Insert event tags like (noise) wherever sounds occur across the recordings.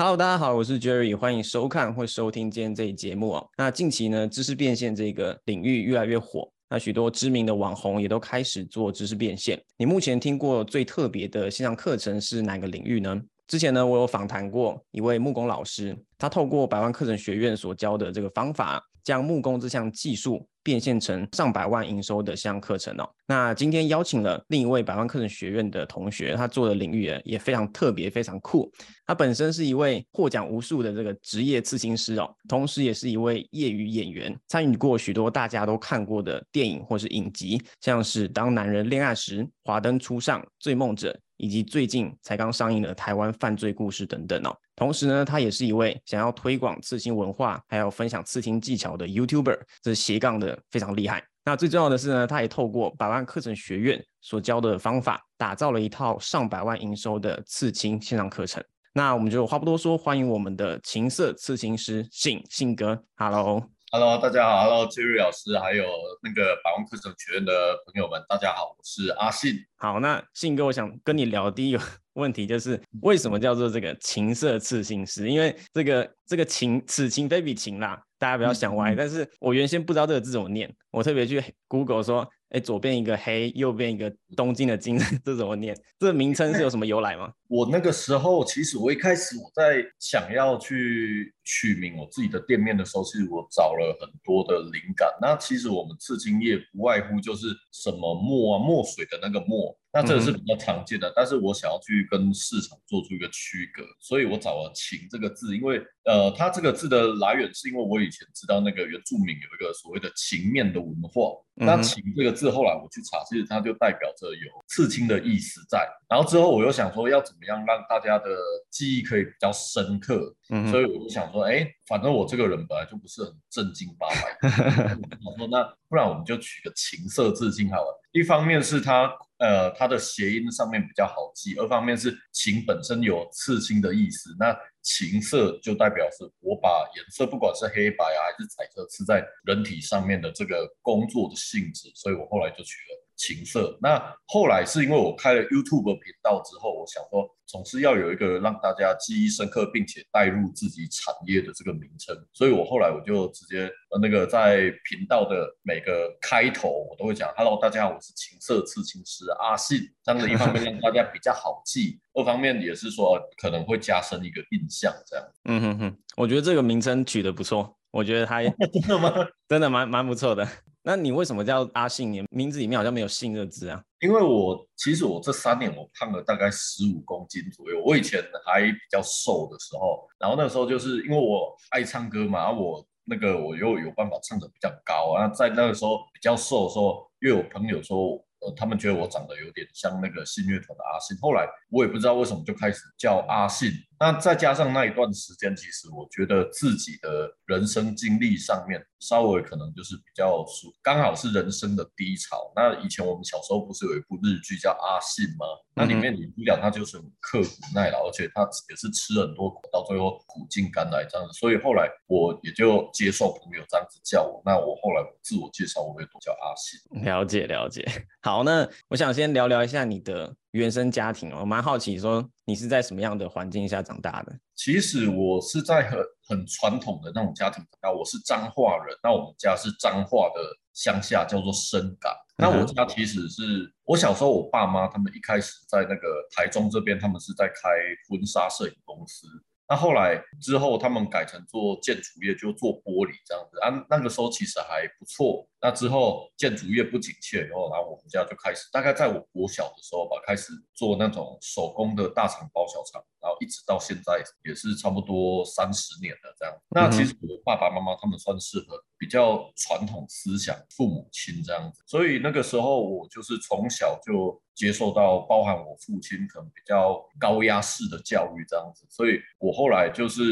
Hello，大家好，我是 Jerry，欢迎收看或收听今天这一节目哦。那近期呢，知识变现这个领域越来越火，那许多知名的网红也都开始做知识变现。你目前听过最特别的线上课程是哪个领域呢？之前呢，我有访谈过一位木工老师，他透过百万课程学院所教的这个方法，将木工这项技术。变现成上百万营收的项课程哦。那今天邀请了另一位百万课程学院的同学，他做的领域也非常特别，非常酷。他本身是一位获奖无数的这个职业刺青师哦，同时也是一位业余演员，参与过许多大家都看过的电影或是影集，像是《当男人恋爱时》、《华灯初上》、《醉梦者》。以及最近才刚上映的台湾犯罪故事等等哦。同时呢，他也是一位想要推广刺青文化，还有分享刺青技巧的 YouTuber，这斜杠的非常厉害。那最重要的是呢，他也透过百万课程学院所教的方法，打造了一套上百万营收的刺青线上课程。那我们就话不多说，欢迎我们的情色刺青师信信哥，Hello。Hello，大家好，Hello Jerry 老师，还有那个百万课程学院的朋友们，大家好，我是阿信。好，那信哥，我想跟你聊第一个 (laughs) 问题就是，为什么叫做这个情色刺心师？因为这个这个情，此情非彼情啦，大家不要想歪。但是我原先不知道这个字怎么念，我特别去 Google 说。哎，左边一个黑，右边一个东京的京，(laughs) 这怎么念？这名称是有什么由来吗？(laughs) 我那个时候，其实我一开始我在想要去取名我自己的店面的时候，其实我找了很多的灵感。那其实我们刺青业不外乎就是什么墨啊，墨水的那个墨。那这个是比较常见的，但是我想要去跟市场做出一个区隔，所以我找了“情”这个字，因为呃，它这个字的来源是因为我以前知道那个原住民有一个所谓的情面的文化，那“情”这个字后来我去查，其实它就代表着有刺青的意思在。然后之后我又想说要怎么样让大家的记忆可以比较深刻，所以我就想说，哎，反正我这个人本来就不是很正经八百，我说那不然我们就取个“情色刺青好了。一方面是它。呃，它的谐音上面比较好记，二方面是情本身有刺青的意思，那情色就代表是我把颜色，不管是黑白啊还是彩色，是在人体上面的这个工作的性质，所以我后来就取了。情色。那后来是因为我开了 YouTube 频道之后，我想说总是要有一个让大家记忆深刻，并且带入自己产业的这个名称，所以我后来我就直接呃那个在频道的每个开头我都会讲，Hello，大家好，我是情色刺青师阿信。这样的一方面让大家比较好记，二方面也是说可能会加深一个印象，这样。嗯哼哼，我觉得这个名称取得不错，我觉得他 (laughs) 真的吗？(laughs) 真的蛮蛮不错的。那你为什么叫阿信？你名字里面好像没有“信”这字啊？因为我其实我这三年我胖了大概十五公斤左右。我以前还比较瘦的时候，然后那时候就是因为我爱唱歌嘛，我那个我又有办法唱的比较高啊。在那个时候比较瘦的时候，又有朋友说，呃，他们觉得我长得有点像那个信乐团的阿信。后来我也不知道为什么就开始叫阿信。那再加上那一段时间，其实我觉得自己的人生经历上面稍微可能就是比较属，刚好是人生的低潮。那以前我们小时候不是有一部日剧叫《阿信》吗？那里面女主角她就是很刻苦耐劳，而且她也是吃了很多苦，到最后苦尽甘来这样子。所以后来我也就接受朋友这样子叫我。那我后来自我介绍，我会都叫阿信。了解了解。好，那我想先聊聊一下你的。原生家庭哦，我蛮好奇，说你是在什么样的环境下长大的？其实我是在很很传统的那种家庭长大，我是彰化人，那我们家是彰化的乡下，叫做深港。那我家其实是我小时候，我爸妈他们一开始在那个台中这边，他们是在开婚纱摄影公司。那后来之后，他们改成做建筑业，就做玻璃这样子啊。那个时候其实还不错。那之后建筑业不景气以后，然后我们家就开始，大概在我国小的时候吧，开始做那种手工的大厂包小厂，然后一直到现在也是差不多三十年了这样。那其实我爸爸妈妈他们算适合比较传统思想，父母亲这样子，所以那个时候我就是从小就接受到包含我父亲可能比较高压式的教育这样子，所以我后来就是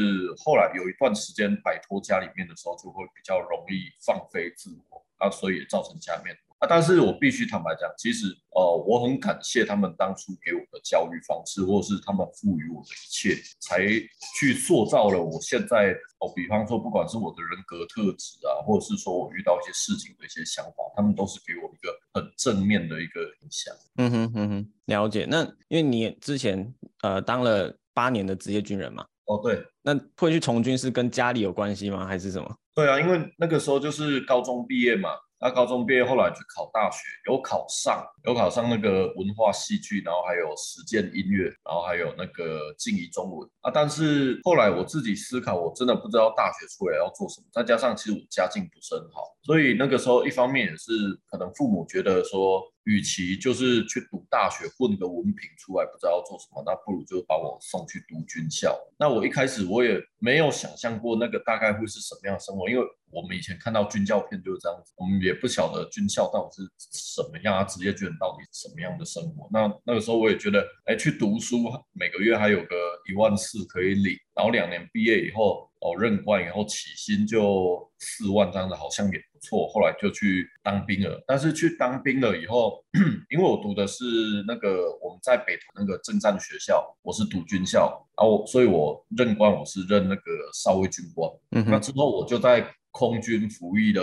后来有一段时间摆脱家里面的时候，就会比较容易放飞自我。啊，所以造成家面啊，但是我必须坦白讲，其实呃，我很感谢他们当初给我的教育方式，或是他们赋予我的一切，才去塑造了我现在哦。比方说，不管是我的人格特质啊，或者是说我遇到一些事情的一些想法，他们都是给我一个很正面的一个影响。嗯哼嗯哼，了解。那因为你之前呃当了八年的职业军人嘛。哦，对，那会去从军是跟家里有关系吗？还是什么？对啊，因为那个时候就是高中毕业嘛。那高中毕业后来去考大学，有考上，有考上那个文化戏剧，然后还有实践音乐，然后还有那个静怡中文啊。但是后来我自己思考，我真的不知道大学出来要做什么。再加上其实我家境不是很好，所以那个时候一方面也是可能父母觉得说。与其就是去读大学混个文凭出来不知道要做什么，那不如就把我送去读军校。那我一开始我也没有想象过那个大概会是什么样的生活，因为我们以前看到军校片就是这样子，我们也不晓得军校到底是什么样啊，职业军人到底是什么样的生活。那那个时候我也觉得，哎，去读书每个月还有个一万四可以领，然后两年毕业以后哦任官以后起薪就四万这样子，好像也不。错，后来就去当兵了。但是去当兵了以后，(clears throat) 因为我读的是那个我们在北投那个政战学校，我是读军校，然后所以我任官我是任那个少尉军官。嗯，那之后我就在空军服役的，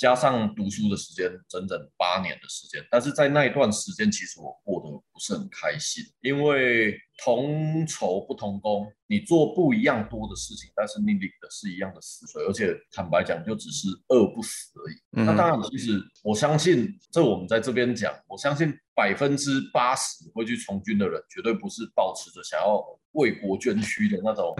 加上读书的时间，整整八年的时间。但是在那一段时间，其实我过得不是很开心，因为。同酬不同工，你做不一样多的事情，但是你领的是一样的死水，而且坦白讲，就只是饿不死而已。那当然，其实我相信，这我们在这边讲，我相信百分之八十会去从军的人，绝对不是抱持着想要为国捐躯的那种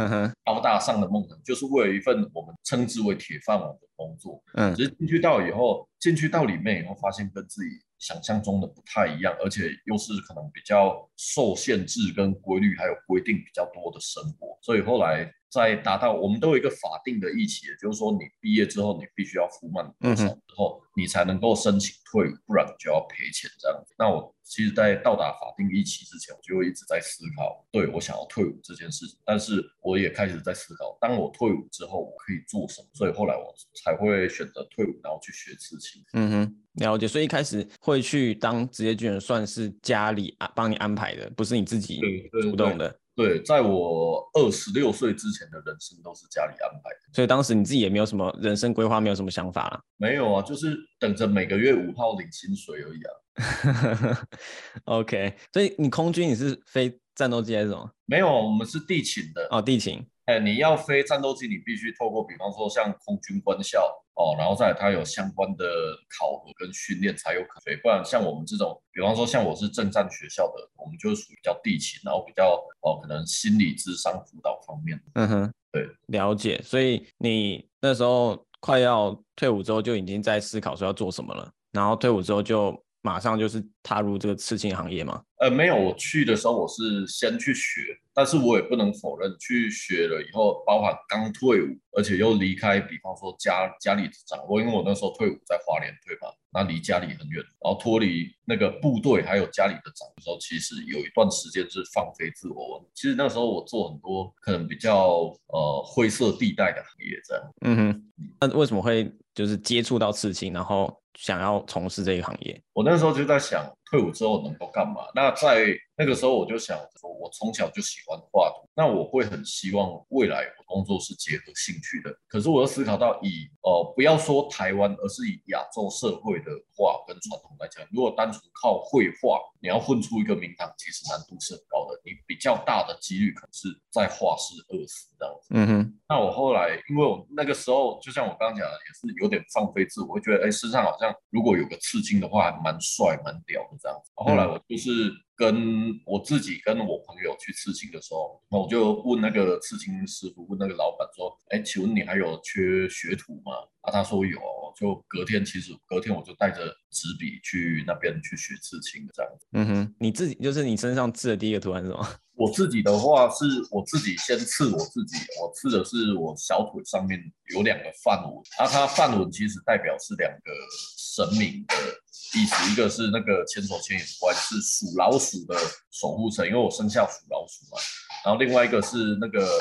高大上的梦想，就是为了一份我们称之为铁饭碗的工作。嗯，只是进去到以后，进去到里面以后，发现跟自己。想象中的不太一样，而且又是可能比较受限制、跟规律还有规定比较多的生活，所以后来在达到我们都有一个法定的一期，也就是说你毕业之后你必须要服满多少之后，你才能够申请退伍，不然你就要赔钱这样子。那我。其实，在到达法定一期之前，我就会一直在思考，对我想要退伍这件事情。但是，我也开始在思考，当我退伍之后，我可以做什么。所以后来我才会选择退伍，然后去学刺青。嗯哼，了解。所以一开始会去当职业军人，算是家里啊帮你安排的，不是你自己主动的。对，在我二十六岁之前的人生都是家里安排的。所以当时你自己也没有什么人生规划，没有什么想法了。没有啊，就是等着每个月五号领薪水而已啊。(laughs) OK，所以你空军你是飞战斗机还是什么？没有，我们是地勤的哦，地勤。哎，你要飞战斗机，你必须透过，比方说像空军官校哦，然后再它有相关的考核跟训练才有可能。不然像我们这种，比方说像我是政战学校的，我们就是属于比较地勤，然后比较哦，可能心理智商辅导方面。嗯哼，对，了解。所以你那时候快要退伍之后，就已经在思考说要做什么了，然后退伍之后就。马上就是踏入这个刺青行业吗？呃，没有，我去的时候我是先去学，但是我也不能否认，去学了以后，包含刚退伍，而且又离开，比方说家家里的掌握，因为我那时候退伍在华联退嘛，那离家里很远，然后脱离那个部队还有家里的掌的时候，其实有一段时间是放飞自我。其实那时候我做很多可能比较呃灰色地带的行业，这样。嗯哼，那为什么会就是接触到刺青，然后？想要从事这一行业，我那时候就在想，退伍之后能够干嘛？那在那个时候，我就想，我从小就喜欢画图，那我会很希望未来我工作是结合兴趣的。可是我又思考到，以呃不要说台湾，而是以亚洲社会的画跟传统来讲，如果单纯靠绘画，你要混出一个名堂，其实难度是很高的。你比较大的几率可能是在画室饿死这样子。嗯哼。那我后来，因为我那个时候，就像我刚刚讲的，也是有点放飞自我，会觉得，哎，身上好像如果有个刺青的话，还蛮帅、蛮屌的这样子。后来我就是。跟我自己跟我朋友去刺青的时候，那我就问那个刺青师傅，问那个老板说：“哎，请问你还有缺学徒吗？”啊，他说有。就隔天，其实隔天我就带着纸笔去那边去学刺青这样子。嗯哼，你自己就是你身上刺的第一个图案是什么？(laughs) 我自己的话是我自己先刺我自己，我刺的是是我小腿上面有两个范纹，啊，它范文其实代表是两个神明的。意思一个是那个千手千眼观是属老鼠的守护神，因为我生肖属老鼠嘛。然后另外一个是那个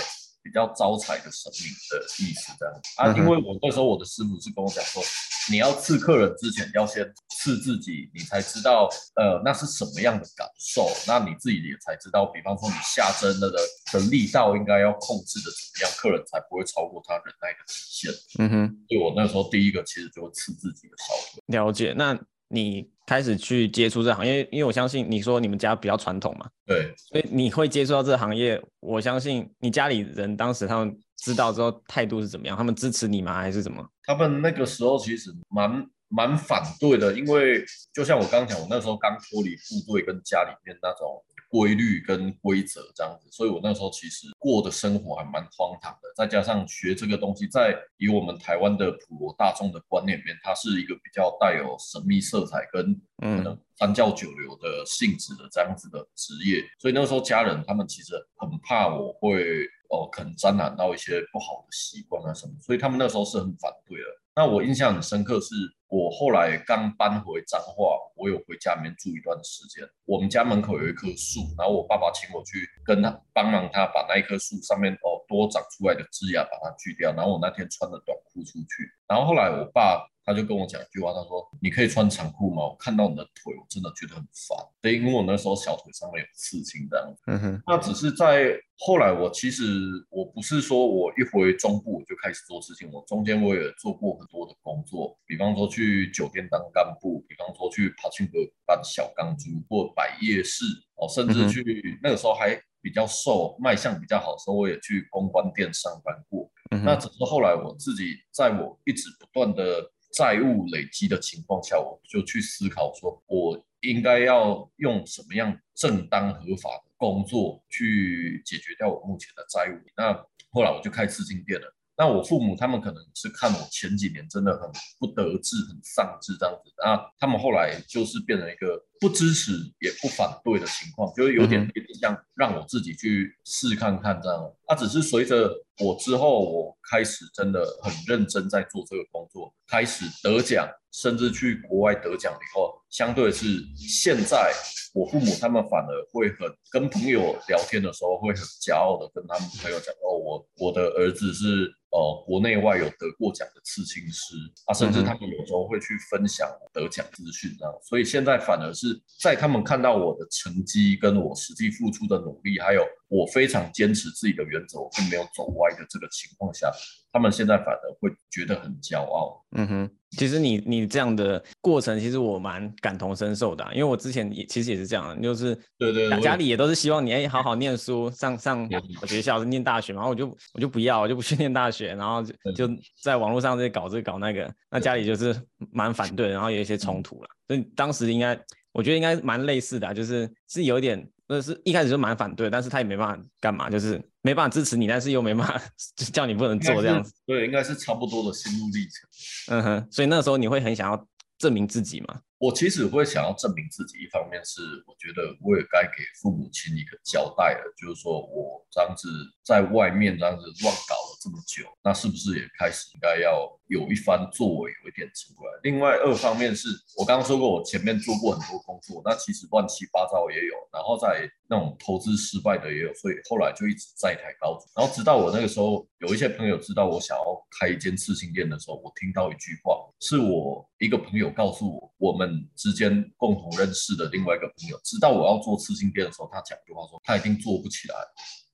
比较招财的神明的意思，这样啊。因为我那时候我的师傅是跟我讲说，你要刺客人之前要先刺自己，你才知道呃那是什么样的感受，那你自己也才知道，比方说你下针的的力道应该要控制的怎么样，客人才不会超过他忍耐的极限。嗯哼，所以我那时候第一个其实就刺自己的小腿。了解，那。你开始去接触这行业？因为我相信你说你们家比较传统嘛，对，所以你会接触到这个行业。我相信你家里人当时他们知道之后态度是怎么样？他们支持你吗？还是怎么？他们那个时候其实蛮蛮反对的，因为就像我刚讲，我那时候刚脱离部队，跟家里面那种。规律跟规则这样子，所以我那时候其实过的生活还蛮荒唐的。再加上学这个东西，在以我们台湾的普罗大众的观念里面，它是一个比较带有神秘色彩跟可能三教九流的性质的这样子的职业。所以那时候家人他们其实很怕我会哦，可能沾染到一些不好的习惯啊什么，所以他们那时候是很反对的。那我印象很深刻，是我后来刚搬回彰化，我有回家里面住一段时间。我们家门口有一棵树，然后我爸爸请我去跟他帮忙，他把那一棵树上面哦多长出来的枝芽把它锯掉。然后我那天穿着短裤出去，然后后来我爸。他就跟我讲一句话，他说：“你可以穿长裤吗？我看到你的腿，我真的觉得很烦。对，因为我那时候小腿上面有刺青这样子。嗯哼。那只是在后来，我其实我不是说我一回中部我就开始做事情，我中间我也做过很多的工作，比方说去酒店当干部，比方说去爬青阁当小钢珠或摆夜市哦，甚至去那个时候还比较瘦，卖相比较好的时候，我也去公关店上班过。那只是后来我自己在我一直不断的。债务累积的情况下，我就去思考说，我应该要用什么样正当合法的工作去解决掉我目前的债务。那后来我就开刺青店了。那我父母他们可能是看我前几年真的很不得志、很丧志这样子，那他们后来就是变成一个不支持也不反对的情况，就是有点像让我自己去试看看这样。他只是随着我之后，我开始真的很认真在做这个工作，开始得奖，甚至去国外得奖以后，相对是现在。我父母他们反而会很跟朋友聊天的时候会很骄傲的跟他们朋友讲哦，我我的儿子是呃国内外有得过奖的刺青师啊，甚至他们有时候会去分享得奖资讯这样，所以现在反而是在他们看到我的成绩跟我实际付出的努力，还有我非常坚持自己的原则，我并没有走歪的这个情况下，他们现在反而会觉得很骄傲。嗯哼。其实你你这样的过程，其实我蛮感同身受的，因为我之前也其实也是这样，就是对对，家里也都是希望你哎好好念书，上上 (laughs) 学校念大学嘛，然后我就我就不要，我就不去念大学，然后就就在网络上在搞这搞那个，那家里就是蛮反对，然后有一些冲突了，所以当时应该我觉得应该蛮类似的，就是是有点。那是一开始就蛮反对，但是他也没办法干嘛，就是没办法支持你，但是又没办法 (laughs) 叫你不能做这样子。对，应该是差不多的心路历程。嗯哼，所以那时候你会很想要证明自己吗？我其实会想要证明自己，一方面是我觉得我也该给父母亲一个交代了，就是说我这样子在外面这样子乱搞了这么久，那是不是也开始应该要？有一番作为，有一点成果。另外二方面是我刚刚说过，我前面做过很多工作，那其实乱七八糟也有，然后在那种投资失败的也有，所以后来就一直在抬高。然后直到我那个时候，有一些朋友知道我想要开一间刺青店的时候，我听到一句话，是我一个朋友告诉我，我们之间共同认识的另外一个朋友，知道我要做刺青店的时候，他讲一句话说，他一定做不起来。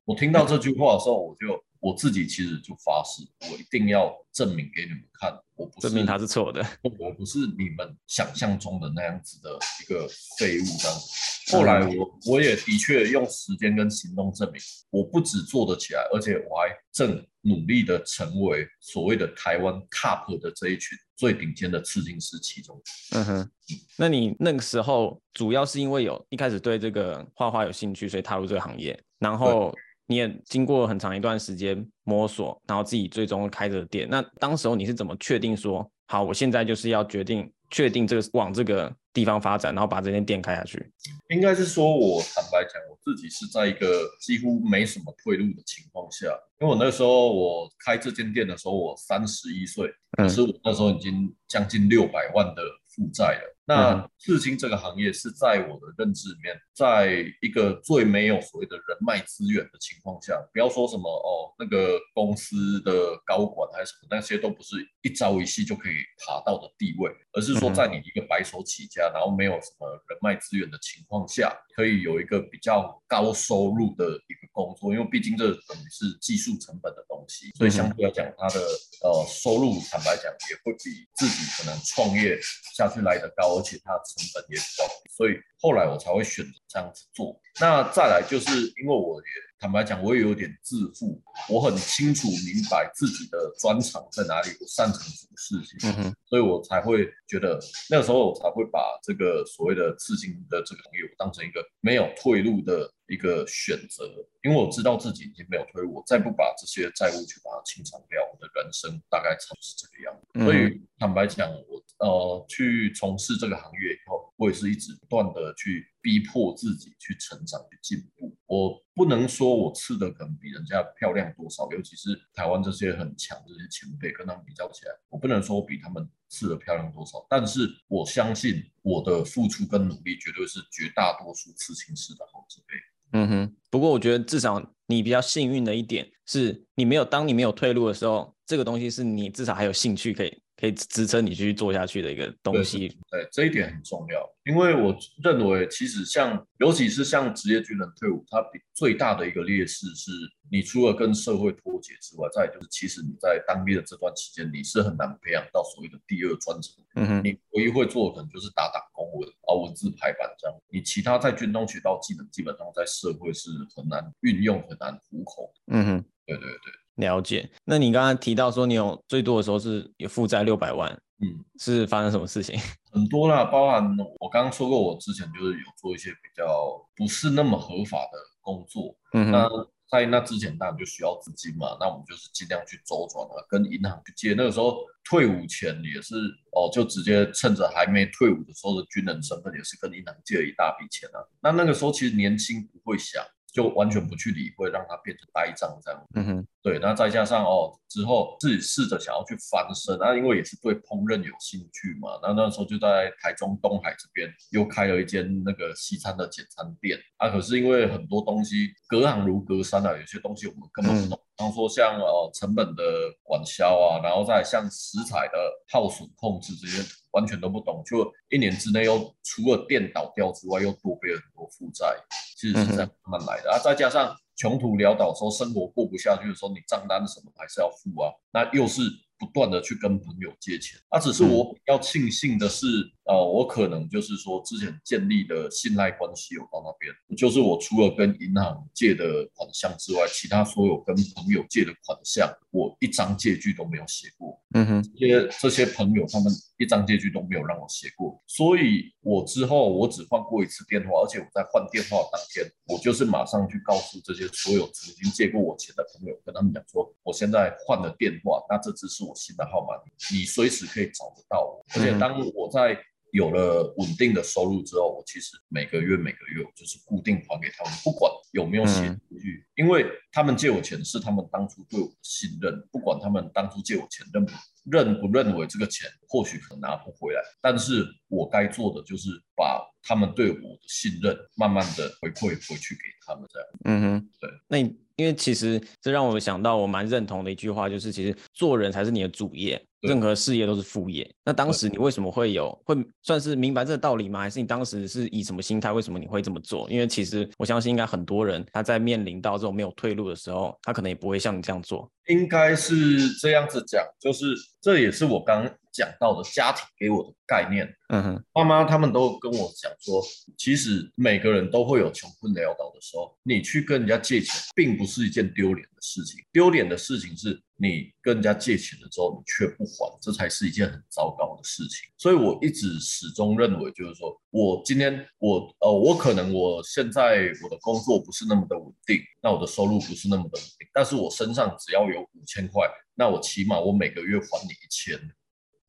我听到这句话的时候，我就。我自己其实就发誓，我一定要证明给你们看，我不证明他是错的，我不是你们想象中的那样子的一个废物这样子。后来我我也的确用时间跟行动证明，我不止做得起来，而且我还正努力的成为所谓的台湾 top 的这一群最顶尖的刺青师其中。嗯哼，那你那个时候主要是因为有一开始对这个画画有兴趣，所以踏入这个行业，然后。你也经过很长一段时间摸索，然后自己最终开着店。那当时候你是怎么确定说，好，我现在就是要决定确定这个往这个地方发展，然后把这间店开下去？应该是说，我坦白讲，我自己是在一个几乎没什么退路的情况下，因为我那时候我开这间店的时候，我三十一岁，可是我那时候已经将近六百万的负债了。那刺青这个行业是在我的认知里面，在一个最没有所谓的人脉资源的情况下，不要说什么哦，那个公司的高管还是什么，那些都不是一朝一夕就可以爬到的地位，而是说在你一个白手起家，然后没有什么人脉资源的情况下，可以有一个比较高收入的一个工作，因为毕竟这等于是技术成本的东西，所以相对来讲，他的呃收入坦白讲也会比自己可能创业下去来的高，而且他成本也高，所以后来我才会选择这样子做。那再来就是因为我也。坦白讲，我也有点自负，我很清楚明白自己的专长在哪里，我擅长什么事情，嗯所以我才会觉得那个时候我才会把这个所谓的刺青的这个行业我当成一个没有退路的一个选择，因为我知道自己已经没有退路，我再不把这些债务去把它清偿掉，我的人生大概就是这个样子。所以坦白讲，我呃去从事这个行业以后，我也是一直不断的去逼迫自己去成长、去进步。我不能说我刺的可能比人家漂亮多少，尤其是台湾这些很强这些前辈跟他们比较起来，我不能说我比他们刺的漂亮多少，但是我相信我的付出跟努力绝对是绝大多数刺青师的好几倍。嗯哼，不过我觉得至少你比较幸运的一点是，你没有当你没有退路的时候，这个东西是你至少还有兴趣可以。可以支撑你继续做下去的一个东西，对这一点很重要。因为我认为，其实像尤其是像职业军人退伍，它比最大的一个劣势是，你除了跟社会脱节之外，再就是其实你在当兵的这段期间，你是很难培养到所谓的第二专长。嗯哼，你唯一会做的可能就是打打工文啊，文字排版这样。你其他在军中学到技能，基本上在社会是很难运用、很难糊口。嗯哼，对对对。了解，那你刚刚提到说你有最多的时候是有负债六百万，嗯，是发生什么事情？(laughs) 很多啦，包含我刚刚说过，我之前就是有做一些比较不是那么合法的工作，嗯，那在那之前当然就需要资金嘛，那我们就是尽量去周转啊，跟银行去借。那个时候退伍前也是哦，就直接趁着还没退伍的时候的军人身份，也是跟银行借了一大笔钱啊。那那个时候其实年轻不会想。就完全不去理会，让它变成呆账这样。嗯哼，对，那再加上哦，之后自己试着想要去翻身，那因为也是对烹饪有兴趣嘛，那那时候就在台中东海这边又开了一间那个西餐的简餐店。啊，可是因为很多东西隔行如隔山啊，有些东西我们根本不懂。比方说像哦成本的管销啊，然后再像食材的耗损控制这些，完全都不懂，就一年之内又除了店倒掉之外，又多背了很多负债。其实是这样慢慢来的啊，再加上穷途潦倒，说生活过不下去的时候，你账单什么还是要付啊，那又是。不断的去跟朋友借钱，啊，只是我比较庆幸的是，呃，我可能就是说之前建立的信赖关系有到那边，就是我除了跟银行借的款项之外，其他所有跟朋友借的款项，我一张借据都没有写过。嗯哼，这些这些朋友他们一张借据都没有让我写过，所以我之后我只换过一次电话，而且我在换电话当天，我就是马上去告诉这些所有曾经借过我钱的朋友，跟他们讲说，我现在换了电话，那这只是。我新的号码，你随时可以找得到我。而且当我在有了稳定的收入之后，我其实每个月每个月我就是固定还给他们，不管有没有写出去，因为他们借我钱是他们当初对我的信任，不管他们当初借我钱认不认不认为这个钱或许可能拿不回来，但是我该做的就是把他们对我的信任慢慢的回馈回去给他们，这样。嗯哼，对，那你。因为其实这让我想到我蛮认同的一句话，就是其实做人才是你的主业，任何事业都是副业。那当时你为什么会有会算是明白这个道理吗？还是你当时是以什么心态？为什么你会这么做？因为其实我相信应该很多人他在面临到这种没有退路的时候，他可能也不会像你这样做。应该是这样子讲，就是这也是我刚讲到的家庭给我的概念。嗯哼，爸妈他们都跟我讲说，其实每个人都会有穷困潦倒的时候，你去跟人家借钱，并不是一件丢脸的事情。丢脸的事情是你跟人家借钱的时候，你却不还，这才是一件很糟糕的事情。所以我一直始终认为，就是说我今天我呃，我可能我现在我的工作不是那么的稳定，那我的收入不是那么的稳定，但是我身上只要有五千块，那我起码我每个月还你一千。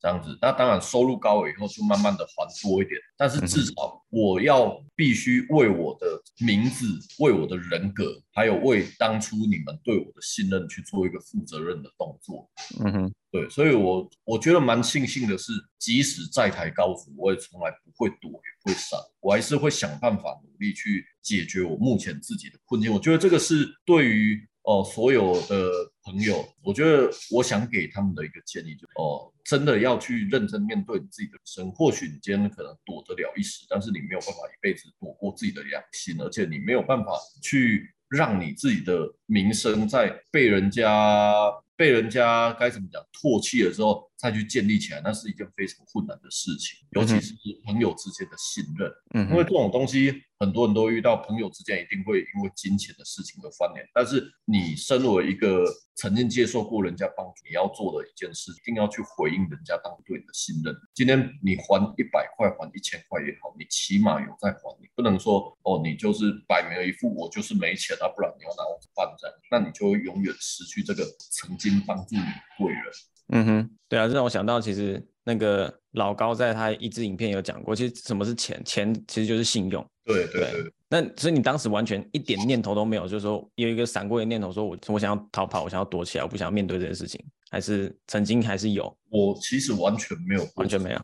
这样子，那当然收入高了以后就慢慢的还多一点，但是至少我要必须为我的名字、为我的人格，还有为当初你们对我的信任去做一个负责任的动作。嗯哼，对，所以我我觉得蛮庆幸的是，即使在台高府，我也从来不会躲也不会闪，我还是会想办法努力去解决我目前自己的困境。我觉得这个是对于。哦，所有的朋友，我觉得我想给他们的一个建议就哦，真的要去认真面对你自己的生。或许你今天可能躲得了一时，但是你没有办法一辈子躲过自己的良心，而且你没有办法去让你自己的名声在被人家。被人家该怎么讲唾弃了之后，再去建立起来，那是一件非常困难的事情，尤其是朋友之间的信任。嗯，因为这种东西很多人都遇到，朋友之间一定会因为金钱的事情而翻脸。但是你身为一个曾经接受过人家帮助，你要做的一件事，一定要去回应人家当对你的信任。今天你还一百块，还一千块也好，你起码有在还，你不能说哦，你就是摆明了一副我就是没钱啊，不然你要拿我办这样，那你就会永远失去这个曾经。帮助你贵人，嗯哼，对啊，这让我想到，其实那个老高在他一支影片有讲过，其实什么是钱？钱其实就是信用。对对对。那所以你当时完全一点念头都没有，就是说有一个闪过的念头，说我我想要逃跑，我想要躲起来，我不想要面对这件事情，还是曾经还是有？我其实完全没有，完全没有。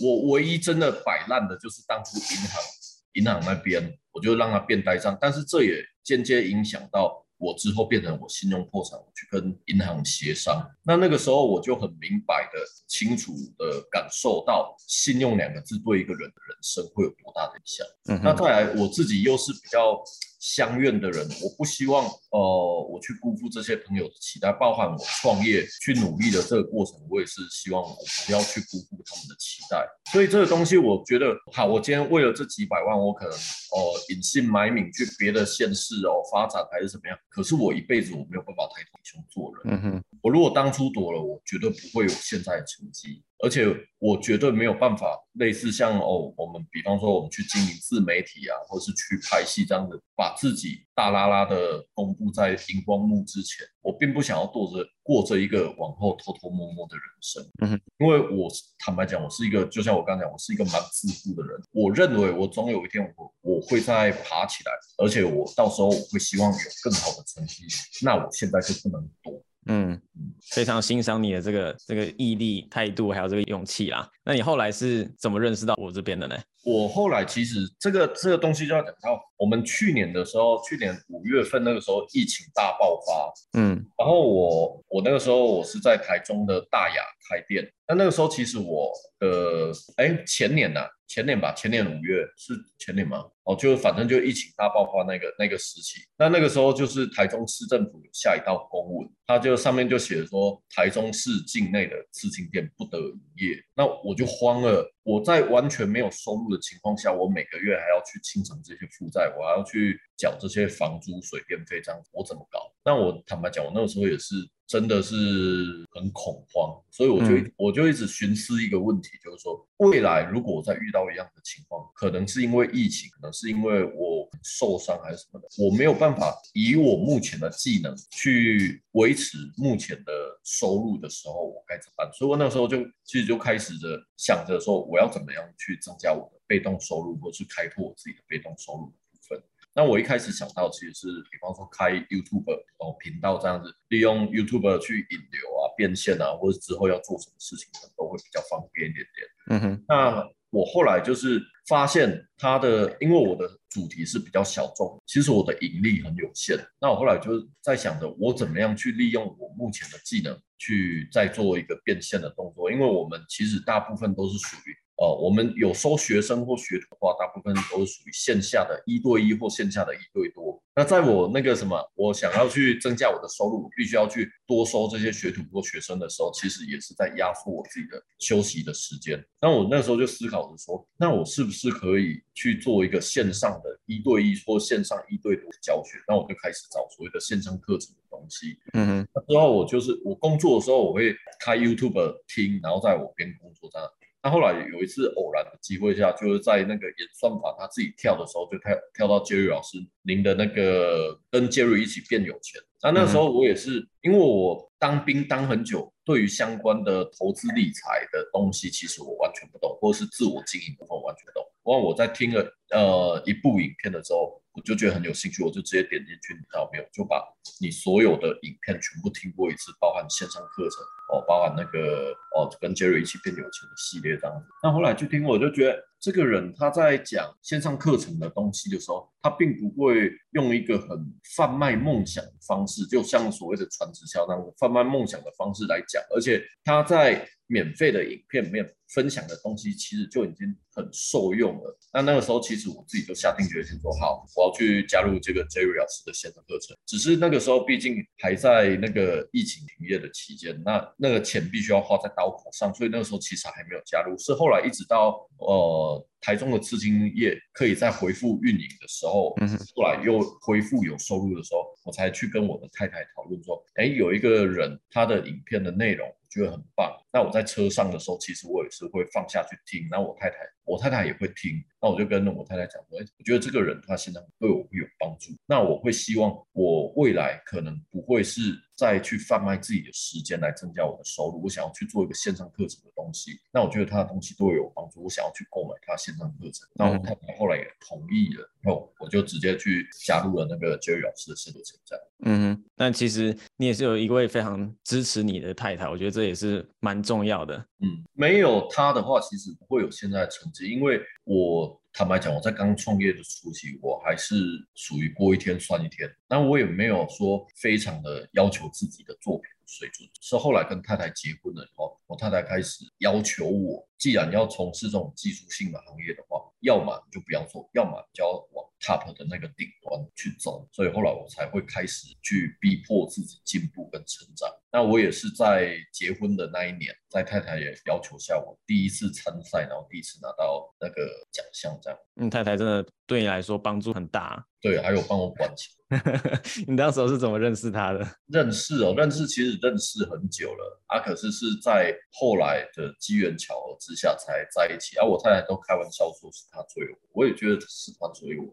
我唯一真的摆烂的就是当初银行银行那边，我就让它变呆账，但是这也间接影响到。我之后变成我信用破产，我去跟银行协商。那那个时候我就很明白的、清楚的感受到，信用两个字对一个人的人生会有多大的影响。那再来，我自己又是比较。相愿的人，我不希望，呃，我去辜负这些朋友的期待，包含我创业去努力的这个过程，我也是希望不要去辜负他们的期待。所以这个东西，我觉得，好，我今天为了这几百万，我可能，哦，隐姓埋名去别的县市哦发展还是怎么样，可是我一辈子我没有办法抬头挺胸做人。嗯哼，我如果当初躲了，我绝对不会有现在的成绩。而且我绝对没有办法类似像哦，我们比方说我们去经营自媒体啊，或是去拍戏这样子，把自己大拉拉的公布在荧光幕之前。我并不想要过着过着一个往后偷偷摸摸的人生，嗯，因为我坦白讲，我是一个就像我刚讲，我是一个蛮自负的人。我认为我总有一天我我会再爬起来，而且我到时候我会希望有更好的成绩。那我现在就不能躲。嗯，非常欣赏你的这个这个毅力、态度，还有这个勇气啦。那你后来是怎么认识到我这边的呢？我后来其实这个这个东西就要讲到我们去年的时候，去年五月份那个时候疫情大爆发，嗯，然后我我那个时候我是在台中的大雅开店，那那个时候其实我的哎前年呐。前年吧，前年五月是前年吗？哦，就反正就疫情大爆发那个那个时期，那那个时候就是台中市政府有下一道公文，它就上面就写说台中市境内的刺青店不得营业。那我就慌了，我在完全没有收入的情况下，我每个月还要去清偿这些负债，我还要去缴这些房租、水电费，这样我怎么搞？那我坦白讲，我那个时候也是。真的是很恐慌，所以我就我就一直寻思一个问题，就是说未来如果我再遇到一样的情况，可能是因为疫情，可能是因为我受伤还是什么的，我没有办法以我目前的技能去维持目前的收入的时候，我该怎么办？所以我那时候就其实就开始着想着说，我要怎么样去增加我的被动收入，或是开拓我自己的被动收入。那我一开始想到其实是，比方说开 YouTube 哦频道这样子，利用 YouTube 去引流啊、变现啊，或者之后要做什么事情，都会比较方便一点点。嗯哼。那我后来就是发现它的，因为我的主题是比较小众，其实我的盈利很有限。那我后来就是在想着，我怎么样去利用我目前的技能，去再做一个变现的动作。因为我们其实大部分都是属于。哦，我们有收学生或学徒的话，大部分都是属于线下的一对一或线下的一对多。那在我那个什么，我想要去增加我的收入，我必须要去多收这些学徒或学生的时候，其实也是在压缩我自己的休息的时间。那我那时候就思考着说，那我是不是可以去做一个线上的一对一或线上一对多的教学？那我就开始找所谓的线上课程的东西。嗯哼。之后我就是我工作的时候，我会开 YouTube 听，然后在我边工作这样。那后来有一次偶然的机会下，就是在那个演算法他自己跳的时候，就跳跳到 Jerry 老师您的那个跟 Jerry 一起变有钱。那那时候我也是，因为我当兵当很久，对于相关的投资理财的东西，其实我完全不懂，或是自我经营的话完全不懂。然后我在听了呃一部影片的时候。我就觉得很有兴趣，我就直接点进去，你知道没有？就把你所有的影片全部听过一次，包含线上课程哦，包含那个哦跟 Jerry 一起变有钱的系列这样子。那后来去听，我就觉得这个人他在讲线上课程的东西的时候，他并不会用一个很贩卖梦想的方式，就像所谓的传直销那种贩卖梦想的方式来讲，而且他在。免费的影片里面分享的东西，其实就已经很受用了。那那个时候，其实我自己就下定决心说，好，我要去加入这个 Jerry 老师的线上课程。只是那个时候，毕竟还在那个疫情停业的期间，那那个钱必须要花在刀口上，所以那个时候其实还没有加入。是后来一直到呃台中的刺青业可以在恢复运营的时候，后来又恢复有收入的时候，我才去跟我的太太讨论说，哎，有一个人他的影片的内容我。觉得很棒。那我在车上的时候，其实我也是会放下去听。那我太太，我太太也会听。那我就跟我太太讲说：“哎，我觉得这个人他现在对我会有帮助。那我会希望我未来可能不会是再去贩卖自己的时间来增加我的收入。我想要去做一个线上课程的东西。那我觉得他的东西对我有帮助。我想要去购买他线上课程。那我太太后来也同意了。然后我就直接去加入了那个 Jerry 老师的线课程。这样。嗯，那其实你也是有一位非常支持你的太太。我觉得这也是蛮重要的。嗯，没有他的话，其实不会有现在的成绩。因为我坦白讲，我在刚创业的初期，我还是属于过一天算一天。那我也没有说非常的要求自己的作品水准。是后来跟太太结婚了以后，我太太开始要求我，既然要从事这种技术性的行业的话，要么就不要做，要么就要往 top 的那个顶端去走。所以后来我才会开始去逼迫自己进步跟成长。那我也是在结婚的那一年，在太太也要求下，我第一次参赛，然后第一次拿到那个奖项，这样。嗯，太太真的对你来说帮助很大。对，还有帮我管钱。(laughs) 你当时是怎么认识他的？认识哦，认识其实认识很久了，啊，可是是在后来的机缘巧合之下才在一起。啊，我太太都开玩笑说是他追我，我也觉得是他追我，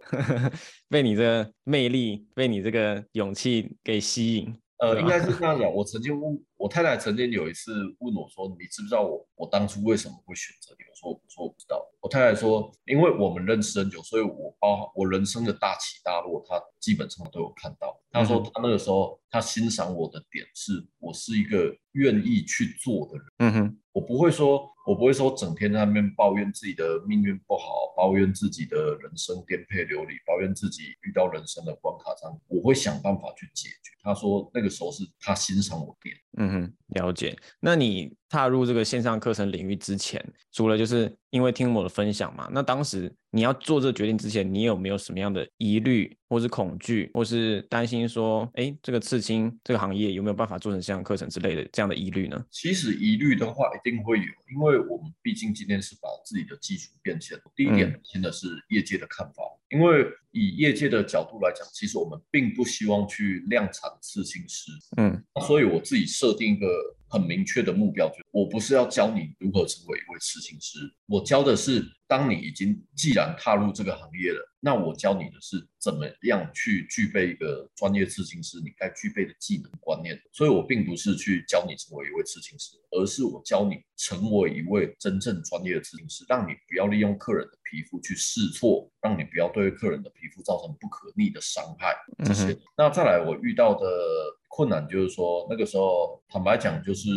(laughs) 被你这魅力，被你这个勇气给吸引。呃，应该是这样讲。我曾经问我太太，曾经有一次问我说：“你知不知道我我当初为什么会选择你？”我说：“我说我不知道。”我太太说：“因为我们认识很久，所以我包我人生的大起大落，她基本上都有看到。她说她那个时候她欣赏我的点是，我是一个愿意去做的人。嗯哼，我不会说，我不会说整天在那边抱怨自己的命运不好，抱怨自己的人生颠沛流离，抱怨自己遇到人生的关卡上，我会想办法去解决。”他说那个时候是他欣赏我点。嗯哼，了解。那你踏入这个线上课程领域之前，除了就是因为听我的分享嘛，那当时你要做这个决定之前，你有没有什么样的疑虑，或是恐惧，或是担心说，哎，这个刺青这个行业有没有办法做成线上课程之类的这样的疑虑呢？其实疑虑的话一定会有，因为我们毕竟今天是把自己的技术变现。第一点，现在是业界的看法。因为以业界的角度来讲，其实我们并不希望去量产刺青师，嗯，所以我自己设定一个很明确的目标，就我不是要教你如何成为一位刺青师，我教的是，当你已经既然踏入这个行业了，那我教你的是怎么样去具备一个专业刺青师你该具备的技能观念。所以我并不是去教你成为一位刺青师，而是我教你成为一位真正专业的刺青师，让你不要利用客人的皮肤去试错，让你不要对客人的皮肤造成不可逆的伤害。这些，那再来我遇到的。困难就是说，那个时候坦白讲，就是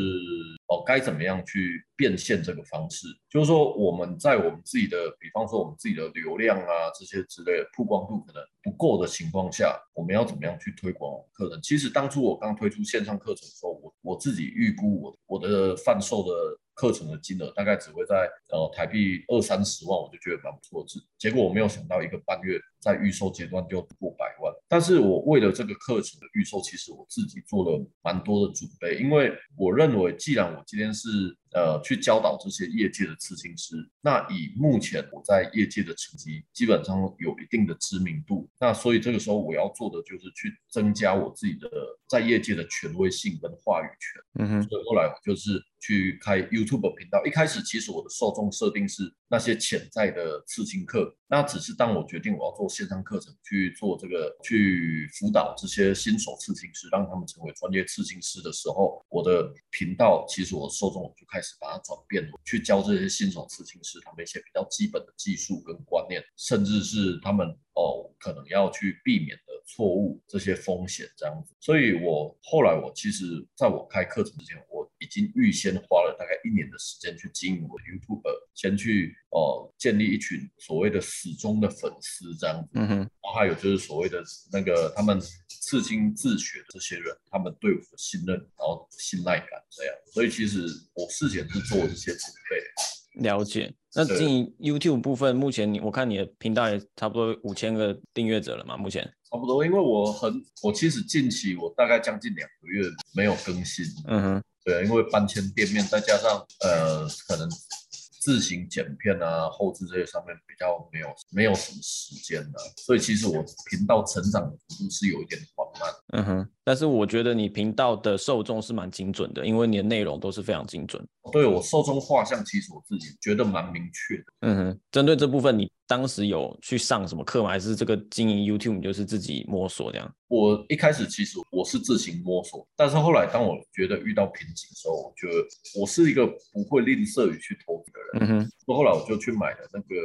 哦，该怎么样去变现这个方式？就是说，我们在我们自己的，比方说我们自己的流量啊这些之类的曝光度可能不够的情况下，我们要怎么样去推广课程？其实当初我刚推出线上课程的时候，我我自己预估我我的贩售的。课程的金额大概只会在呃台币二三十万，我就觉得蛮不错。结结果我没有想到一个半月在预售阶段就过百万。但是我为了这个课程的预售，其实我自己做了蛮多的准备，因为我认为既然我今天是呃，去教导这些业界的刺青师。那以目前我在业界的成绩，基本上有一定的知名度。那所以这个时候我要做的就是去增加我自己的在业界的权威性跟话语权。嗯哼。所以后来我就是去开 YouTube 频道。一开始其实我的受众设定是那些潜在的刺青客。那只是当我决定我要做线上课程，去做这个去辅导这些新手刺青师，让他们成为专业刺青师的时候，我的频道其实我受众就开始把它转变了，去教这些新手刺青师他们一些比较基本的技术跟观念，甚至是他们哦可能要去避免的错误这些风险这样子。所以我后来我其实在我开课程之前，我已经预先花了大概一年的时间去经营我的 YouTube，先去哦建立一群所谓的死忠的粉丝这样子，嗯哼，然后还有就是所谓的那个他们刺青自学的这些人，他们对我的信任，然后信赖感这样，所以其实我事前是做这些准备。了解。那对经营 YouTube 部分，目前你我看你的频道也差不多五千个订阅者了嘛？目前，差不多，因为我很，我其实近期我大概将近两个月没有更新，嗯哼，对，因为搬迁店面，再加上呃，可能自行剪片啊、后置这些上面比较没有没有什么时间的、所以其实我频道成长的幅度是有一点缓慢。嗯哼。但是我觉得你频道的受众是蛮精准的，因为你的内容都是非常精准。对我受众画像，其实我自己觉得蛮明确的。嗯哼，针对这部分，你当时有去上什么课吗？还是这个经营 YouTube 你就是自己摸索这样？我一开始其实我是自行摸索，但是后来当我觉得遇到瓶颈的时候，我觉得我是一个不会吝啬于去投资的人。嗯哼，所以后来我就去买了那个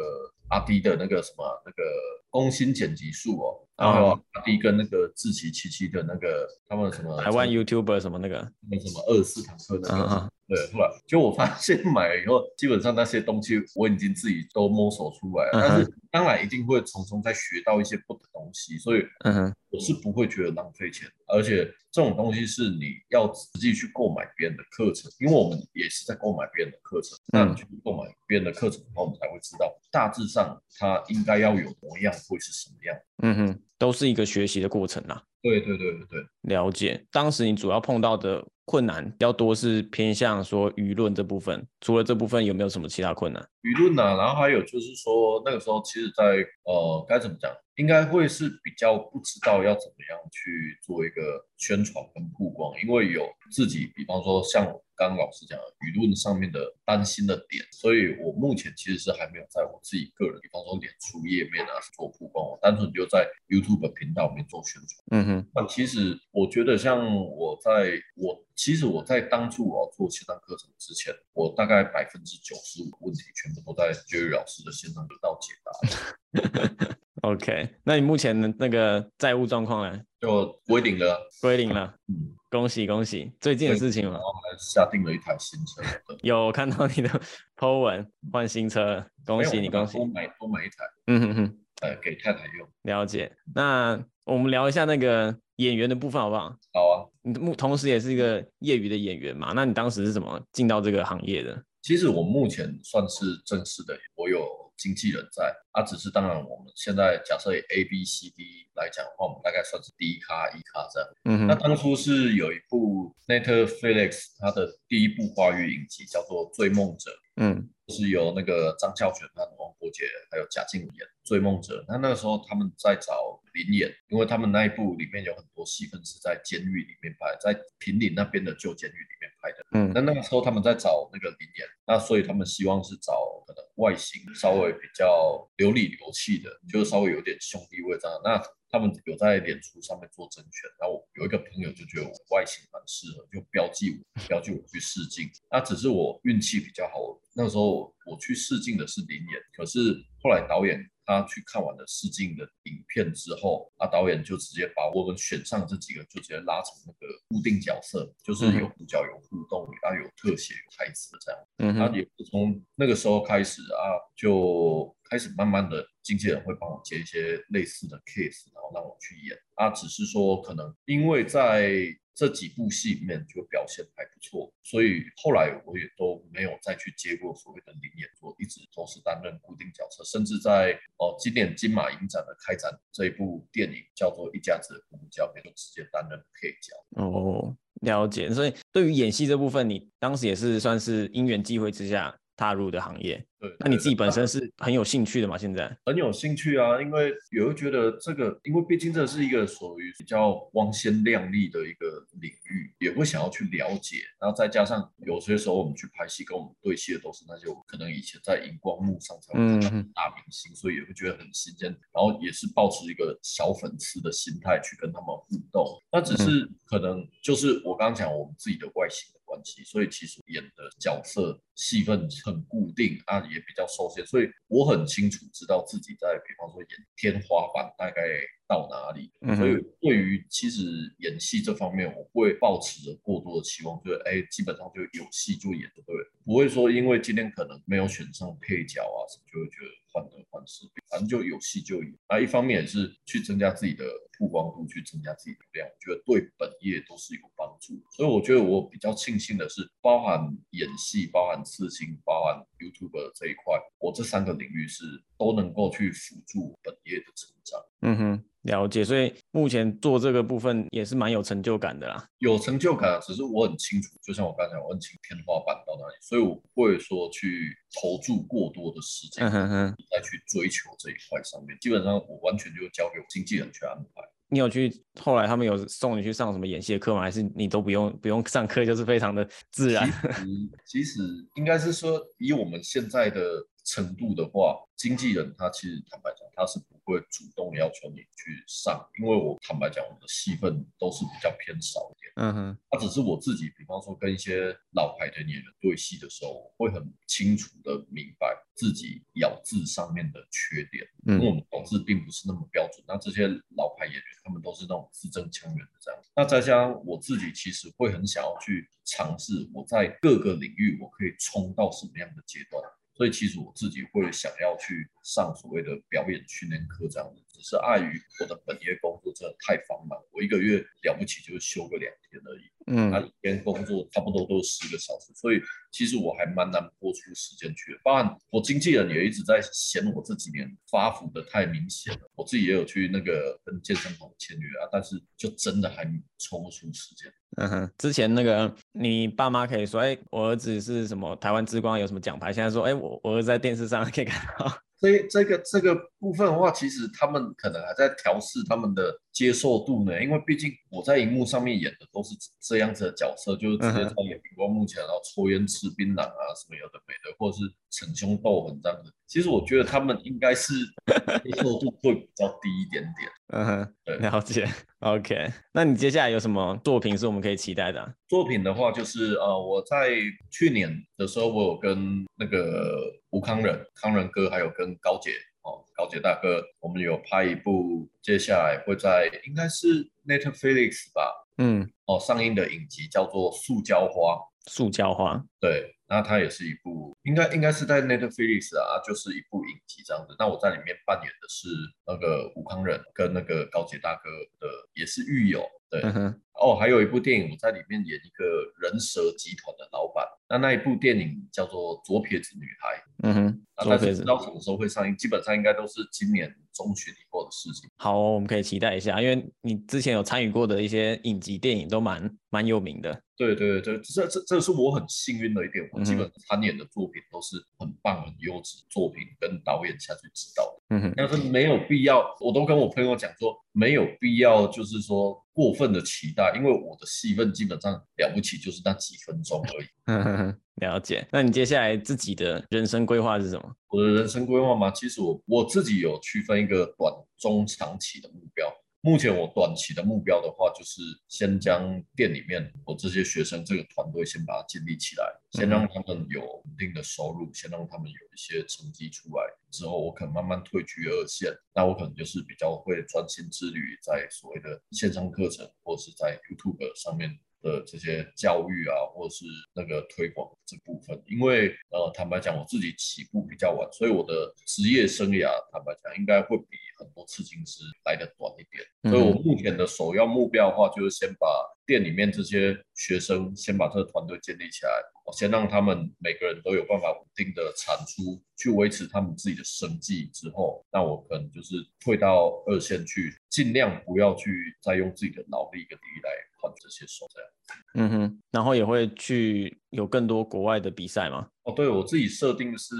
阿迪的那个什么那个工薪剪辑术哦，然后阿迪跟那个志奇七七的那个他们什么台湾 YouTuber 什么那个，那什么二十四堂课那个，嗯嗯对，是吧？就我发现买了以后，基本上那些东西我已经自己都摸索出来了，嗯但是当然一定会从中再学到一些不同的东西，所以嗯哼，我是不会觉得浪费钱，而且这种东西是你要实际去购买别人的课程，因为我们也是在购买别人的课程，那你去购买别人的课程的话，我们才会知道大致上它应该要有模样会是什么样。嗯哼，都是一个学习的过程啦。对对对对对，了解，当时你主要碰到的困难比较多是偏向说舆论这部分，除了这部分有没有什么其他困难？舆论呢，然后还有就是说那个时候其实在呃该怎么讲，应该会是比较不知道要怎么样去做一个宣传跟曝光，因为有自己，比方说像刚刚老师讲的舆论上面的担心的点，所以我目前其实是还没有在我自己个人，比方说脸书页面啊做曝光，我单纯就在 YouTube 频道里面做宣传。嗯哼，那其实我觉得，像我在我其实我在当初我要做线上课程之前，我大概百分之九十五的问题全部都在 Jerry 老师的线上得到解答，(laughs) OK，那你目前的那个债务状况呢？就归零了。归零了，嗯，恭喜恭喜！最近的事情嘛还下定了一台新车，有看到你的 po 文换新车，恭喜你恭喜！多买多买一台，嗯哼哼，呃，给太太用。了解。那我们聊一下那个演员的部分好不好？好啊，你目同时也是一个业余的演员嘛？那你当时是怎么进到这个行业的？其实我目前算是正式的，我有经纪人在，啊，只是当然我们现在假设以 A B C D 来讲的话，我们大概算是第一咖、一咖这样。嗯哼，那当初是有一部 Netflix 它的第一部华语影集叫做《追梦者》，嗯。是由那个张孝全和王柏杰还有贾静雯演《追梦者》。那那个时候他们在找林演，因为他们那一部里面有很多戏份是在监狱里面拍，在平林那边的旧监狱里面拍的。嗯那那个时候他们在找那个林演，那所以他们希望是找可能外形稍微比较流里流气的，就是稍微有点兄弟味这样。那他们有在脸书上面做甄选，然后我有一个朋友就觉得我外形蛮适合，就标记我，标记我去试镜。那只是我运气比较好，那个时候我去试镜的是林演，可是后来导演他去看完了试镜的影片之后，啊，导演就直接把我们选上这几个就直接拉成那个固定角色，就是有主角有互动，啊有特写有台词这样。嗯哼，然后也是从那个时候开始啊，就开始慢慢的经纪人会帮我接一些类似的 case，然后让我去演啊。只是说可能因为在这几部戏里面就表现还不错，所以后来我也都没有再去接过所谓的零演作，一直都是担任固定角色，甚至在哦今年金马影展的开展这一部电影叫做《一家子的夫妇教》里面，就直接担任配角。哦，了解。所以对于演戏这部分，你当时也是算是因缘际会之下踏入的行业。对，那你自己本身是。很有兴趣的吗？现在？很有兴趣啊，因为也会觉得这个，因为毕竟这是一个属于比较光鲜亮丽的一个领域，也会想要去了解。然后再加上有些时候我们去拍戏，跟我们对戏的都是那些我可能以前在荧光幕上才会看到大明星，所以也会觉得很新鲜。然后也是抱持一个小粉丝的心态去跟他们互动。那只是可能就是我刚刚讲我们自己的外形的所以其实演的角色戏份很固定啊，也比较受限，所以我很清楚知道自己在比方说演天花板大概到哪里。嗯所以，对于其实演戏这方面，我不会抱持着过多的期望，就是哎，基本上就有戏就演就对，不会说因为今天可能没有选上配角啊什么，就会觉得患得患失，反正就有戏就演。那一方面也是去增加自己的曝光度，去增加自己的流量，我觉得对本业都是有帮助。所以我觉得我比较庆幸的是，包含演戏、包含刺青、包含 YouTube 这一块，我这三个领域是都能够去辅助本业的成长。嗯哼，了解。所以目前做这个部分也是蛮有成就感的啦。有成就感，只是我很清楚，就像我刚才讲，我很清天花板到哪里，所以我不会说去投注过多的时间嗯哼哼，再去追求这一块上面。基本上我完全就交给我经纪人去安排。你有去后来他们有送你去上什么演戏的课吗？还是你都不用不用上课，就是非常的自然？其实其实应该是说，以我们现在的程度的话，经纪人他其实坦白讲，他是不会主动要求你去上，因为我坦白讲，我的戏份都是比较偏少一点。嗯哼，他只是我自己，比方说跟一些老牌的演员对戏的时候，我会很清楚的明白自己咬字上面的缺点，因为我嗯们咬字并不是那么标准。那这些老牌演员他们都是那种字正腔圆的这样。那再加上我自己其实会很想要去尝试，我在各个领域我可以冲到什么样的阶段。所以其实我自己会想要去上所谓的表演训练课这样子，只是碍于我的本业工作真的太繁忙，我一个月了不起就是休个两天而已。嗯，那一天工作差不多都十个小时，所以其实我还蛮难拨出时间去的。当然，我经纪人也一直在嫌我这几年发福的太明显了，我自己也有去那个跟健身房签约啊，但是就真的还抽不出时间。嗯哼，之前那个你爸妈可以说，哎、我儿子是什么台湾之光，有什么奖牌？现在说，哎、我我儿子在电视上可以看到。这这个这个部分的话，其实他们可能还在调试他们的接受度呢，因为毕竟我在荧幕上面演的都是这样子的角色，就是直接在演荧光幕前，然后抽烟吃槟榔啊，什么有的没的，或者是逞凶斗狠这样子。其实我觉得他们应该是接受度会比较低一点点。(laughs) 嗯哼，对了解。OK，那你接下来有什么作品是我们可以期待的啊、作品的话，就是呃，我在去年的时候，我有跟那个吴康仁、康仁哥，还有跟高姐哦，高姐大哥，我们有拍一部，接下来会在应该是 Netflix 吧，嗯，哦，上映的影集叫做《塑胶花》。塑胶花。对，那它也是一部，应该应该是在 Netflix 啊，就是一部影集这样子。那我在里面扮演的是那个吴康仁跟那个高杰大哥的，也是狱友。对，哦，还有一部电影，我在里面演一个人蛇集团的老板。那那一部电影叫做《左撇子女孩》，嗯哼，啊，但是不左撇子知道什么时候会上映，基本上应该都是今年中旬以后的事情。好哦、我们可以期待一下，因为你之前有参与过的一些影集电影都蛮蛮有名的。对对对，这这这是我很幸运的一点，我基本参演的作品都是很棒、很优质作品，跟导演下去指导的。嗯哼，但是没有必要，我都跟我朋友讲说，没有必要，就是说过分的期待，因为我的戏份基本上了不起就是那几分钟而已。(laughs) 了解。那你接下来自己的人生规划是什么？我的人生规划嘛，其实我我自己有区分一个短、中、长期的目标。目前我短期的目标的话，就是先将店里面我这些学生这个团队先把它建立起来，先让他们有稳定的收入，先让他们有一些成绩出来之后，我可能慢慢退居二线。那我可能就是比较会专心致力于在所谓的线上课程或是在 YouTube 上面的这些教育啊，或者是那个推广这部分，因为呃，坦白讲，我自己起步比较晚，所以我的职业生涯坦白讲，应该会比很多刺青师来的短一点。嗯所以我目前的首要目标的话，就是先把店里面这些学生，先把这个团队建立起来，我先让他们每个人都有办法稳定的产出，去维持他们自己的生计之后，那我可能就是退到二线去，尽量不要去再用自己的脑力跟体力来换这些手这样。嗯哼，然后也会去有更多国外的比赛吗？哦，对我自己设定是，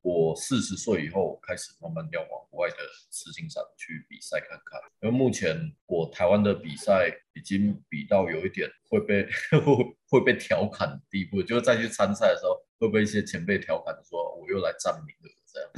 我四十岁以后开始慢慢要往国外的刺青展去比赛看看。因为目前我台湾的比赛已经比到有一点会被 (laughs) 会被调侃的地步，就是再去参赛的时候，会被一些前辈调侃说我又来占名了这样。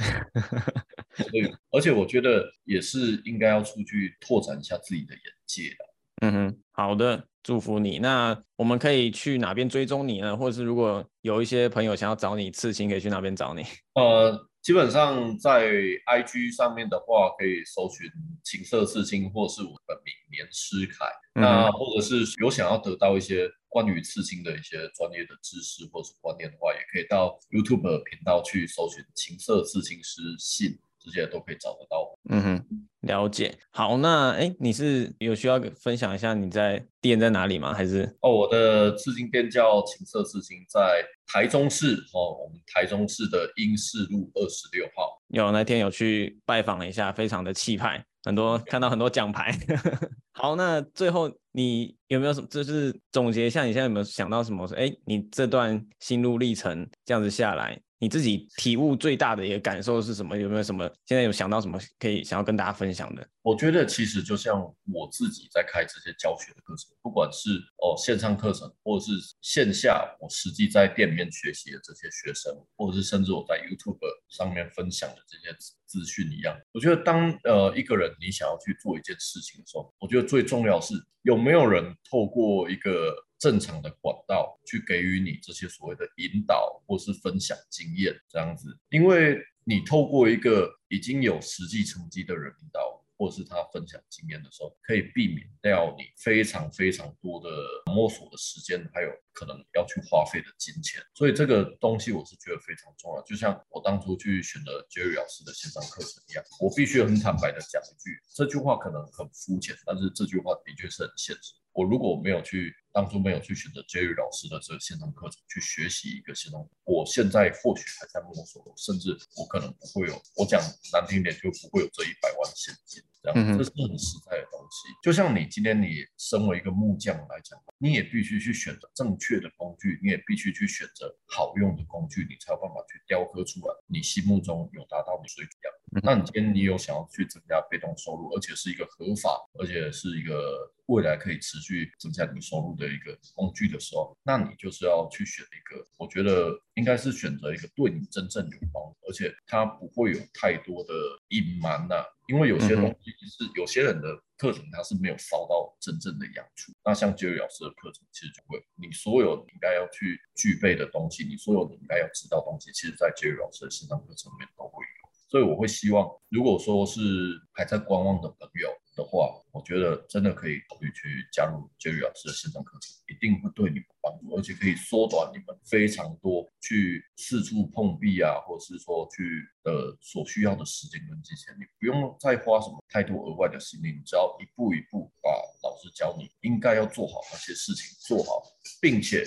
(laughs) 所以，而且我觉得也是应该要出去拓展一下自己的眼界的。嗯哼，好的，祝福你。那我们可以去哪边追踪你呢？或者是如果有一些朋友想要找你刺青，可以去哪边找你？(laughs) 呃，基本上在 IG 上面的话，可以搜寻情色刺青，或是我的名年诗凯。那或者是有想要得到一些关于刺青的一些专业的知识或是观念的话，也可以到 YouTube 频道去搜寻情色刺青师信。这些都可以找得到。嗯哼，了解。好，那哎，你是有需要分享一下你在店在哪里吗？还是哦，我的刺青店叫情色刺青，在台中市哦，我们台中市的英式路二十六号。有那天有去拜访了一下，非常的气派，很多看到很多奖牌。(laughs) 好，那最后你有没有什么，就是总结一下，你现在有没有想到什么？哎，你这段心路历程这样子下来。你自己体悟最大的一个感受是什么？有没有什么现在有想到什么可以想要跟大家分享的？我觉得其实就像我自己在开这些教学的课程，不管是哦线上课程，或者是线下我实际在店面学习的这些学生，或者是甚至我在 YouTube 上面分享的这些资讯一样。我觉得当呃一个人你想要去做一件事情的时候，我觉得最重要是有没有人透过一个。正常的管道去给予你这些所谓的引导或是分享经验这样子，因为你透过一个已经有实际成绩的人引导。或是他分享经验的时候，可以避免掉你非常非常多的摸索的时间，还有可能要去花费的金钱。所以这个东西我是觉得非常重要。就像我当初去选择 Jerry 老师的线上课程一样，我必须很坦白的讲一句，这句话可能很肤浅，但是这句话的确是很现实。我如果没有去当初没有去选择 Jerry 老师的这个线上课程去学习一个线上，我现在或许还在摸索，甚至我可能不会有，我讲难听点就不会有这一百万现金。这样，这是很实在的东西。就像你今天你身为一个木匠来讲，你也必须去选择正确的工具，你也必须去选择好用的工具，你才有办法去雕刻出来你心目中有达到你水准。那你今天你有想要去增加被动收入，而且是一个合法，而且是一个未来可以持续增加你收入的一个工具的时候，那你就是要去选一个，我觉得应该是选择一个对你真正有帮助，而且它不会有太多的隐瞒呐。因为有些东西是有些人的课程，他是没有烧到真正的养处。那像杰瑞老师的课程，其实就会你所有应该要去具备的东西，你所有你应该要知道东西，其实在杰瑞老师的线上课程里面都会有。所以我会希望，如果说是还在观望的朋友的话，我觉得真的可以考虑去加入 Jerry 老师的线上课程，一定会对你们帮助，而且可以缩短你们非常多去四处碰壁啊，或者是说去呃所需要的时间跟金钱，你不用再花什么太多额外的心力，你只要一步一步把老师教你应该要做好那些事情做好，并且。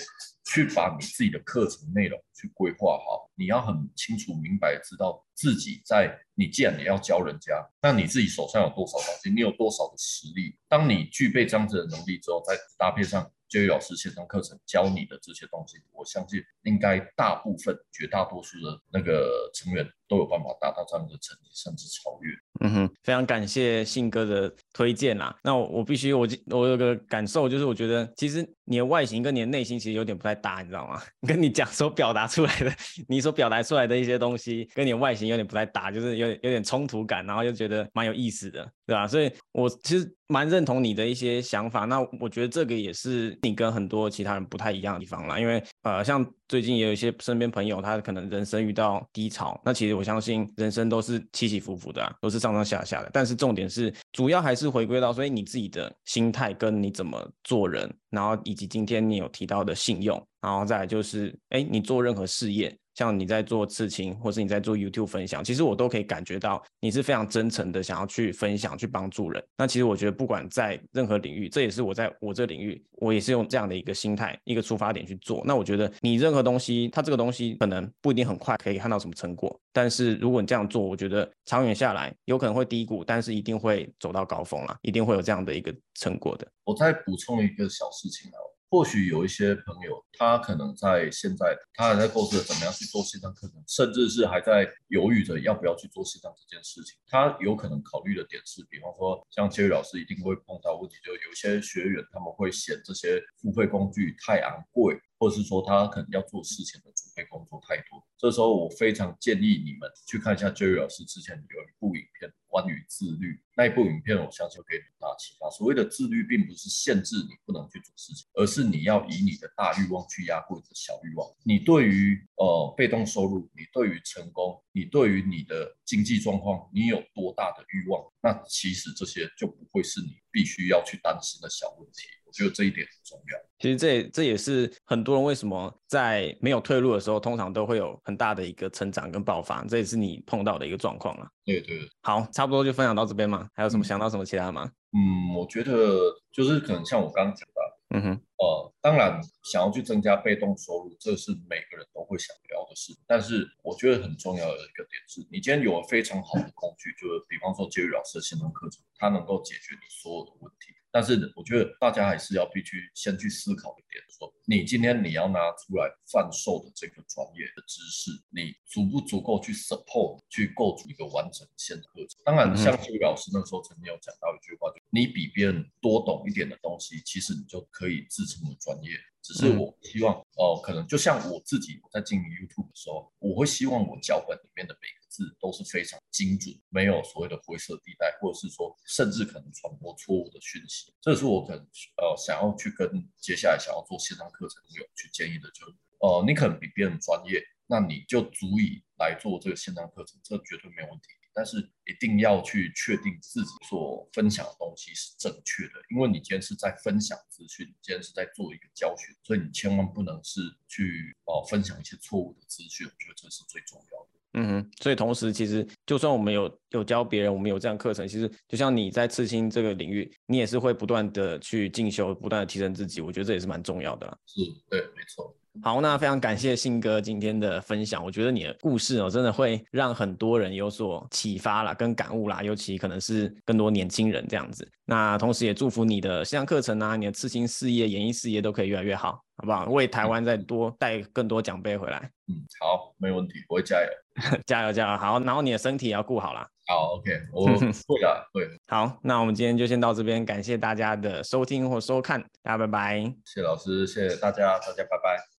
去把你自己的课程内容去规划好，你要很清楚明白知道自己在你既然你要教人家，那你自己手上有多少东西，你有多少的实力。当你具备这样子的能力之后，再搭配上。就业老师线上课程教你的这些东西，我相信应该大部分、绝大多数的那个成员都有办法达到这样的成绩，甚至超越。嗯哼，非常感谢信哥的推荐啦。那我我必须我我有个感受，就是我觉得其实你的外形跟你的内心其实有点不太搭，你知道吗？(laughs) 跟你讲所表达出来的，你所表达出来的一些东西，跟你外形有点不太搭，就是有点有点冲突感，然后又觉得蛮有意思的，对吧？所以我其实。蛮认同你的一些想法，那我觉得这个也是你跟很多其他人不太一样的地方啦。因为呃，像最近也有一些身边朋友，他可能人生遇到低潮，那其实我相信人生都是起起伏伏的，都是上上下下的。但是重点是，主要还是回归到，所以你自己的心态跟你怎么做人，然后以及今天你有提到的信用，然后再来就是，哎，你做任何事业。像你在做刺青，或是你在做 YouTube 分享，其实我都可以感觉到你是非常真诚的，想要去分享、去帮助人。那其实我觉得，不管在任何领域，这也是我在我这领域，我也是用这样的一个心态、一个出发点去做。那我觉得，你任何东西，它这个东西可能不一定很快可以看到什么成果，但是如果你这样做，我觉得长远下来有可能会低谷，但是一定会走到高峰了，一定会有这样的一个成果的。我再补充一个小事情啊。或许有一些朋友，他可能在现在，他还在构思怎么样去做线上课程，甚至是还在犹豫着要不要去做线上这件事情。他有可能考虑的点是，比方说，像杰瑞老师一定会碰到问题，就有些学员他们会嫌这些付费工具太昂贵，或者是说他可能要做事情的准备工作太多。这时候，我非常建议你们去看一下杰瑞老师之前有一部影片。关于自律那一部影片，我相信给很大启发。所谓的自律，并不是限制你不能去做事情，而是你要以你的大欲望去压过你的小欲望。你对于呃被动收入，你对于成功，你对于你的经济状况，你有多大的欲望，那其实这些就不会是你必须要去担心的小问题。我觉得这一点很重要。其实这这也是很多人为什么在没有退路的时候，通常都会有很大的一个成长跟爆发。这也是你碰到的一个状况了。对对。好，差不多就分享到这边嘛。还有什么想到什么其他吗？嗯，我觉得就是可能像我刚刚讲的，嗯哼，呃，当然想要去增加被动收入，这是每个人都会想聊的事。但是我觉得很重要的一个点是，你今天有了非常好的工具，就是比方说杰宇老师的线上课程，它能够解决你所有的问题。但是我觉得大家还是要必须先去思考一点，说你今天你要拿出来贩售的这个专业的知识，你足不足够去 support 去构筑一个完整线的线课程？当然，像这位老师那时候曾经有讲到一句话，就你比别人多懂一点的东西，其实你就可以自称为专业。只是我希望，哦，可能就像我自己在经营 YouTube 的时候，我会希望我脚本里面的每个字都是非常精准，没有所谓的灰色地带，或者是说甚至可能传播错误的讯息。这是我可能呃想要去跟接下来想要做线上课程有去建议的，就呃你可能比别人专业，那你就足以来做这个线上课程，这绝对没有问题。但是一定要去确定自己所分享的东西是正确的，因为你今天是在分享资讯，你今天是在做一个教学，所以你千万不能是去哦分享一些错误的资讯，我觉得这是最重要的。嗯哼，所以同时其实就算我们有有教别人，我们有这样课程，其实就像你在刺青这个领域，你也是会不断的去进修，不断的提升自己，我觉得这也是蛮重要的。是，对，没错。好，那非常感谢信哥今天的分享。我觉得你的故事哦，真的会让很多人有所启发啦，跟感悟啦，尤其可能是更多年轻人这样子。那同时也祝福你的线上课程啊，你的刺青事业、演艺事业都可以越来越好，好不好？为台湾再多带更多奖杯回来。嗯，好，没问题，我会加油，(laughs) 加油，加油。好，然后你的身体也要顾好啦。好，OK，我 (laughs) 会的，会。(laughs) 好，那我们今天就先到这边，感谢大家的收听或收看，大家拜拜。谢谢老师，谢谢大家，大家拜拜。